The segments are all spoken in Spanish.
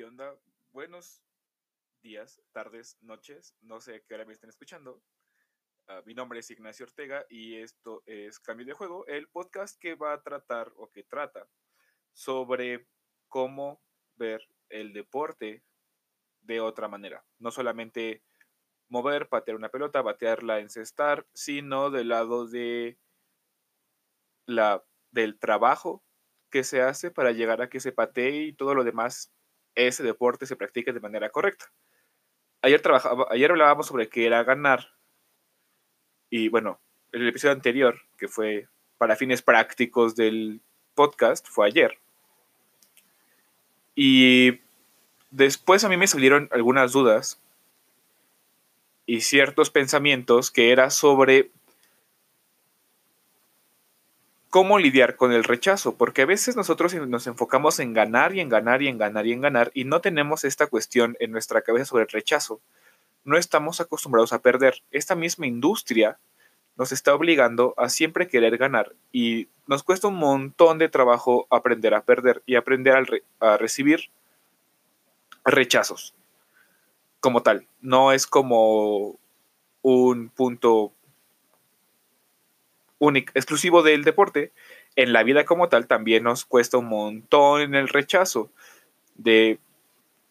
¿qué onda? Buenos días, tardes, noches, no sé qué hora me estén escuchando. Ah, mi nombre es Ignacio Ortega y esto es Cambio de Juego, el podcast que va a tratar o que trata sobre cómo ver el deporte de otra manera. No solamente mover, patear una pelota, batearla, encestar, sino del lado de la, del trabajo que se hace para llegar a que se patee y todo lo demás ese deporte se practique de manera correcta. Ayer, trabajaba, ayer hablábamos sobre qué era ganar. Y bueno, el episodio anterior, que fue para fines prácticos del podcast, fue ayer. Y después a mí me salieron algunas dudas y ciertos pensamientos que era sobre cómo lidiar con el rechazo, porque a veces nosotros nos enfocamos en ganar y en ganar y en ganar y en ganar y no tenemos esta cuestión en nuestra cabeza sobre el rechazo. No estamos acostumbrados a perder. Esta misma industria nos está obligando a siempre querer ganar y nos cuesta un montón de trabajo aprender a perder y aprender a, recibir rechazos como tal. No es como un punto único, exclusivo del deporte, en la vida como tal también nos cuesta un montón el rechazo de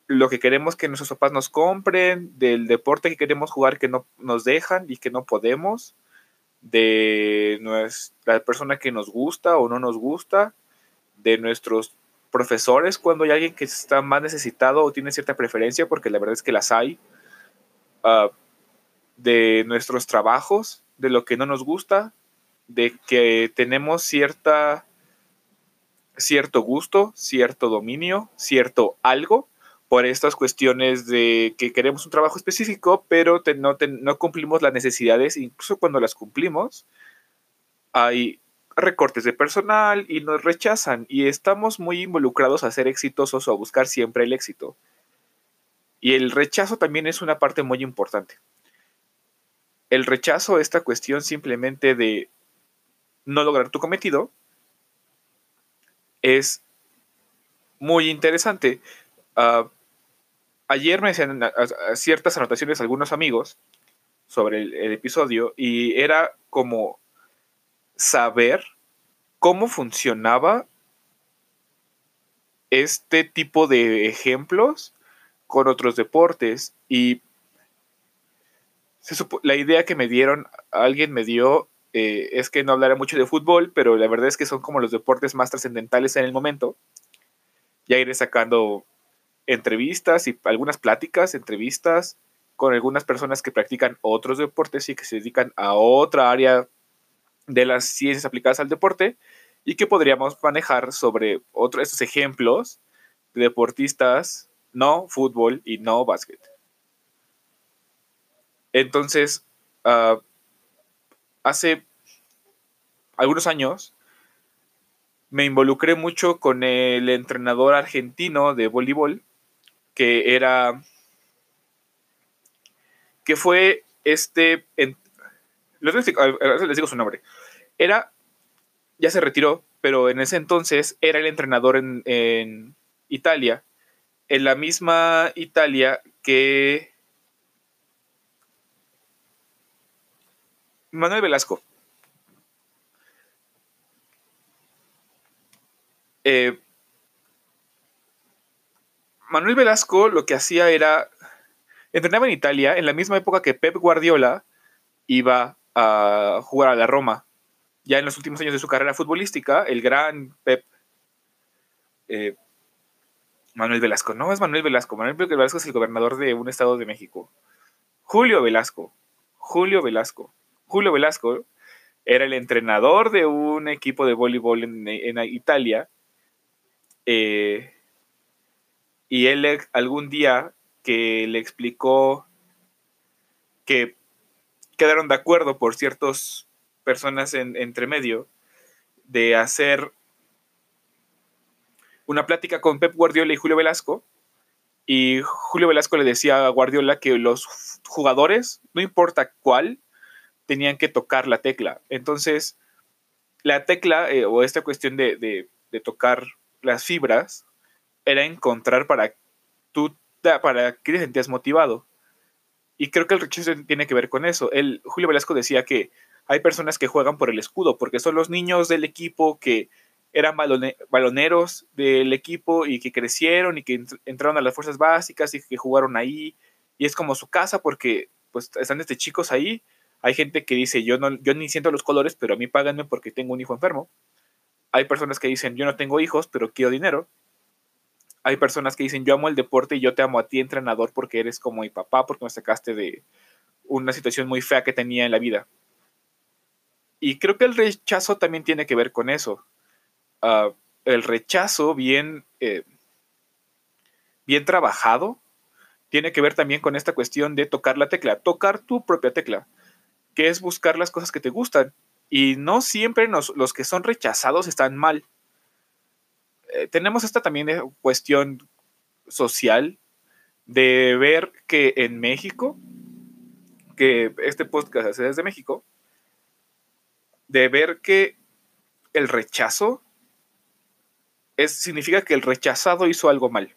lo que queremos que nuestros papás nos compren, del deporte que queremos jugar que no nos dejan y que no podemos, de nuestra persona que nos gusta o no nos gusta, de nuestros profesores cuando hay alguien que está más necesitado o tiene cierta preferencia, porque la verdad es que las hay, ah, de nuestros trabajos, de lo que no nos gusta, de que tenemos cierta, cierto gusto, cierto dominio, cierto algo por estas cuestiones de que queremos un trabajo específico, pero no, no cumplimos las necesidades, incluso cuando las cumplimos, hay recortes de personal y nos rechazan y estamos muy involucrados a ser exitosos o a buscar siempre el éxito. Y el rechazo también es una parte muy importante. El rechazo, esta cuestión simplemente de no lograr tu cometido, es muy interesante. Ah, ayer me hacían ciertas anotaciones algunos amigos sobre el, episodio y era como saber cómo funcionaba este tipo de ejemplos con otros deportes y la idea que me dieron, alguien me dio eh, es que no hablaré mucho de fútbol, pero la verdad es que son como los deportes más trascendentales en el momento. Ya iré sacando entrevistas y algunas pláticas, entrevistas con algunas personas que practican otros deportes y que se dedican a otra área de las ciencias aplicadas al deporte y que podríamos manejar sobre otros estos ejemplos de deportistas no fútbol y no básquet. Entonces, uh, hace algunos años me involucré mucho con el entrenador argentino de voleibol, que era, que fue este, les digo su nombre, era, ya se retiró, pero en ese entonces era el entrenador en, en Italia, en la misma Italia que Manuel Velasco. Eh, Manuel Velasco lo que hacía era, entrenaba en Italia en la misma época que Pep Guardiola iba a jugar a la Roma. Ya en los últimos años de su carrera futbolística, el gran Pep eh, Manuel Velasco, no es Manuel Velasco, Manuel Velasco es el gobernador de un estado de México. Julio Velasco, Julio Velasco. Julio Velasco era el entrenador de un equipo de voleibol en, Italia. Eh, y él algún día que le explicó que quedaron de acuerdo por ciertas personas en, entre medio de hacer una plática con Pep Guardiola y Julio Velasco. Y Julio Velasco le decía a Guardiola que los jugadores, no importa cuál, tenían que tocar la tecla. Entonces, la tecla eh, o esta cuestión de, tocar las fibras era encontrar para tú para que te sentías motivado. Y creo que el rechazo tiene que ver con eso. El, Julio Velasco decía que hay personas que juegan por el escudo, porque son los niños del equipo que eran baloneros del equipo y que crecieron y que entraron a las fuerzas básicas y que jugaron ahí. Y es como su casa porque pues están desde chicos ahí. Hay gente que dice, yo, no, yo ni siento los colores, pero a mí páganme porque tengo un hijo enfermo. Hay personas que dicen, yo no tengo hijos, pero quiero dinero. Hay personas que dicen, yo amo el deporte y yo te amo a ti, entrenador, porque eres como mi papá, porque me sacaste de una situación muy fea que tenía en la vida. Y creo que el rechazo también tiene que ver con eso. Ah, el rechazo bien, eh, bien trabajado tiene que ver también con esta cuestión de tocar la tecla, tocar tu propia tecla, que es buscar las cosas que te gustan. Y no siempre los que son rechazados están mal. Eh, tenemos esta también eh, cuestión social de ver que en México, que este podcast hace desde México, de ver que el rechazo es, significa que el rechazado hizo algo mal.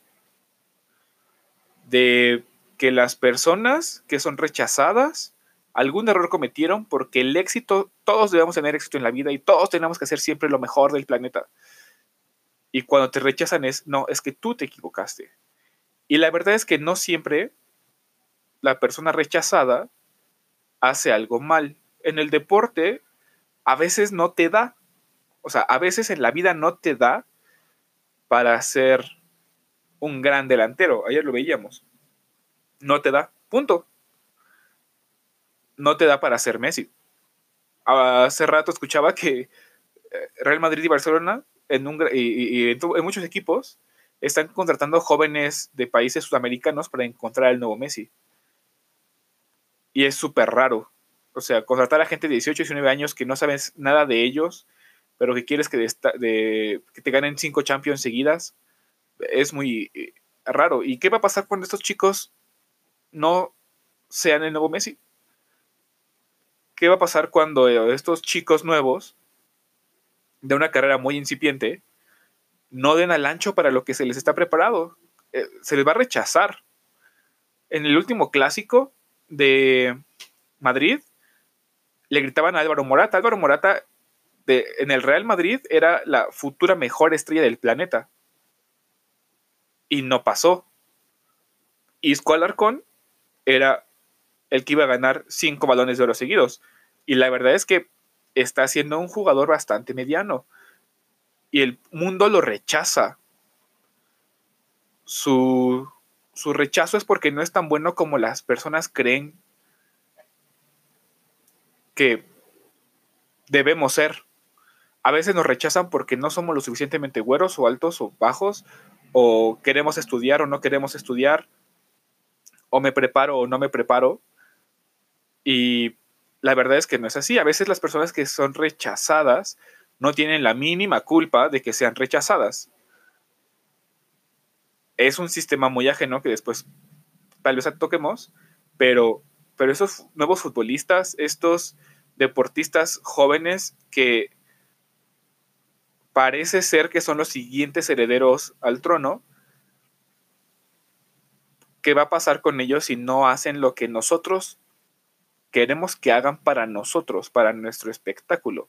De que las personas que son rechazadas algún error cometieron porque el éxito, todos debemos tener éxito en la vida y todos tenemos que hacer siempre lo mejor del planeta. Y cuando te rechazan es, no, es que tú te equivocaste. Y la verdad es que no siempre la persona rechazada hace algo mal. En el deporte a veces no te da. O sea, a veces en la vida no te da para ser un gran delantero. Ayer lo veíamos. No te da. Punto. No te da para ser Messi. Hace rato escuchaba que eh, Real Madrid y Barcelona en y, en, muchos equipos están contratando jóvenes de países sudamericanos para encontrar el nuevo Messi. Y es súper raro. O sea, contratar a gente de 18 y 19 años que no sabes nada de ellos, pero que quieres que, que te ganen cinco Champions seguidas, es muy eh, raro. ¿Y qué va a pasar cuando estos chicos no sean el nuevo Messi? ¿Qué va a pasar cuando eh, estos chicos nuevos de una carrera muy incipiente no den al ancho para lo que se les está preparado. Eh, se les va a rechazar. En el último clásico de Madrid, le gritaban a Álvaro Morata. Álvaro Morata de, en el Real Madrid era la futura mejor estrella del planeta. Y no pasó. Isco Alarcón era el que iba a ganar cinco balones de oro seguidos. Y la verdad es que está siendo un jugador bastante mediano. Y el mundo lo rechaza. Su, su rechazo es porque no es tan bueno como las personas creen que debemos ser. A veces nos rechazan porque no somos lo suficientemente güeros o altos o bajos, o queremos estudiar o no queremos estudiar, o me preparo o no me preparo. Y la verdad es que no es así. A veces las personas que son rechazadas no tienen la mínima culpa de que sean rechazadas. Es un sistema muy ajeno que después tal vez toquemos, pero, pero esos nuevos futbolistas, estos deportistas jóvenes que parece ser que son los siguientes herederos al trono, ¿qué va a pasar con ellos si no hacen lo que nosotros queremos que hagan para nosotros, para nuestro espectáculo.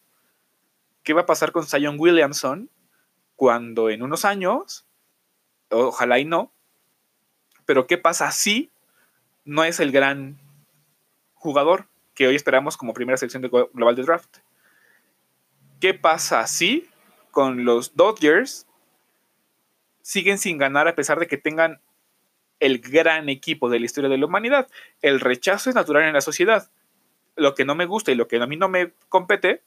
¿Qué va a pasar con Zion Williamson cuando en unos años, ojalá y no, pero qué pasa si no es el gran jugador que hoy esperamos como primera selección de global de draft? ¿Qué pasa si con los Dodgers siguen sin ganar a pesar de que tengan el gran equipo de la historia de la humanidad. El rechazo es natural en la sociedad. Lo que no me gusta y lo que a mí no me compete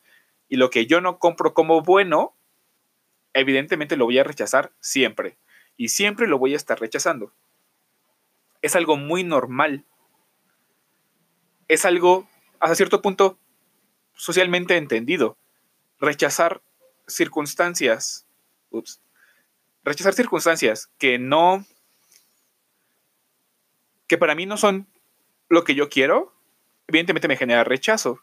y lo que yo no compro como bueno, evidentemente lo voy a rechazar siempre. Y siempre lo voy a estar rechazando. Es algo muy normal. Es algo, hasta cierto punto, socialmente entendido. Rechazar circunstancias. Ups. Rechazar circunstancias que no que para mí no son lo que yo quiero, evidentemente me genera rechazo.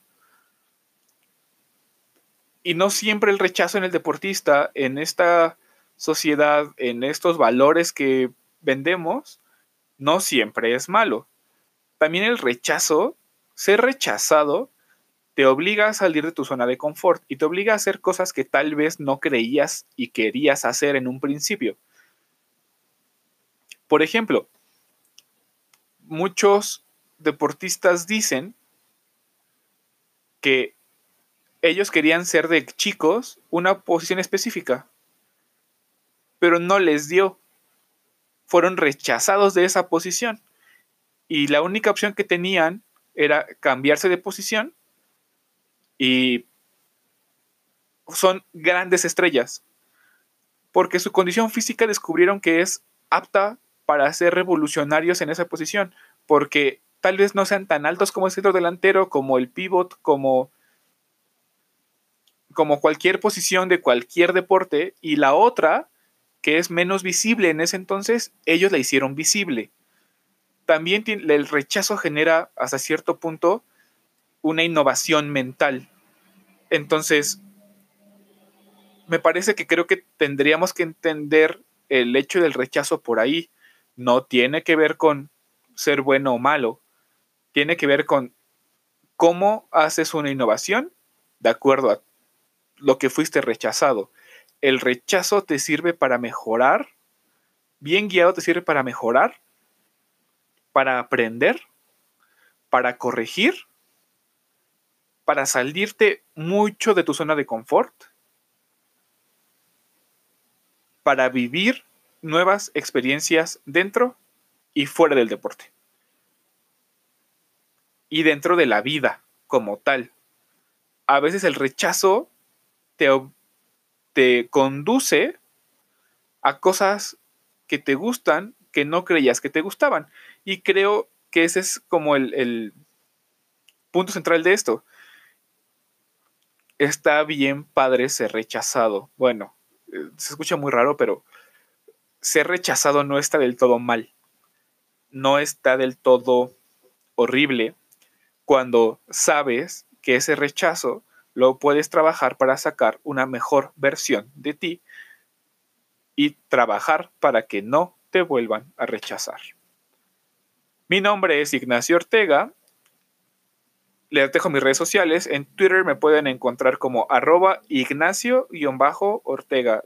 Y no siempre el rechazo en el deportista, en esta sociedad, en estos valores que vendemos, no siempre es malo. También el rechazo, ser rechazado, te obliga a salir de tu zona de confort y te obliga a hacer cosas que tal vez no creías y querías hacer en un principio. Por ejemplo, muchos deportistas dicen que ellos querían ser de chicos una posición específica, pero no les dio. Fueron rechazados de esa posición. Y la única opción que tenían era cambiarse de posición y son grandes estrellas. Porque su condición física descubrieron que es apta para ser revolucionarios en esa posición. Porque tal vez no sean tan altos como el centro delantero, como el pivot, como, como cualquier posición de cualquier deporte. Y la otra, que es menos visible en ese entonces, ellos la hicieron visible. También el rechazo genera hasta cierto punto una innovación mental. Entonces, me parece que creo que tendríamos que entender el hecho del rechazo por ahí. No tiene que ver con ser bueno o malo. Tiene que ver con cómo haces una innovación de acuerdo a lo que fuiste rechazado. El rechazo te sirve para mejorar. Bien guiado te sirve para mejorar, para aprender, para corregir para salirte mucho de tu zona de confort, para vivir nuevas experiencias dentro y fuera del deporte. Y dentro de la vida como tal. A veces el rechazo te, te conduce a cosas que te gustan que no creías que te gustaban. Y creo que ese es como el, el punto central de esto está bien padre ser rechazado. Bueno, eh, se escucha muy raro, pero ser rechazado no está del todo mal. No está del todo horrible cuando sabes que ese rechazo lo puedes trabajar para sacar una mejor versión de ti y trabajar para que no te vuelvan a rechazar. Mi nombre es Ignacio Ortega les dejo mis redes sociales. En Twitter me pueden encontrar como arroba Ignacio-Ortega-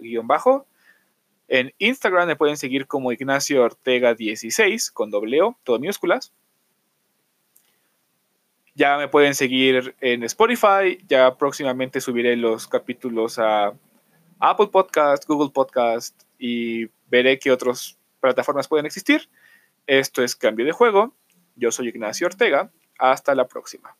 En Instagram me pueden seguir como Ignacio Ortega 16 con doble O, todo minúsculas. Ya me pueden seguir en Spotify. Ya próximamente subiré los capítulos a Apple Podcast, Google Podcast y veré qué otras plataformas pueden existir. Esto es Cambio de Juego. Yo soy Ignacio Ortega. Hasta la próxima.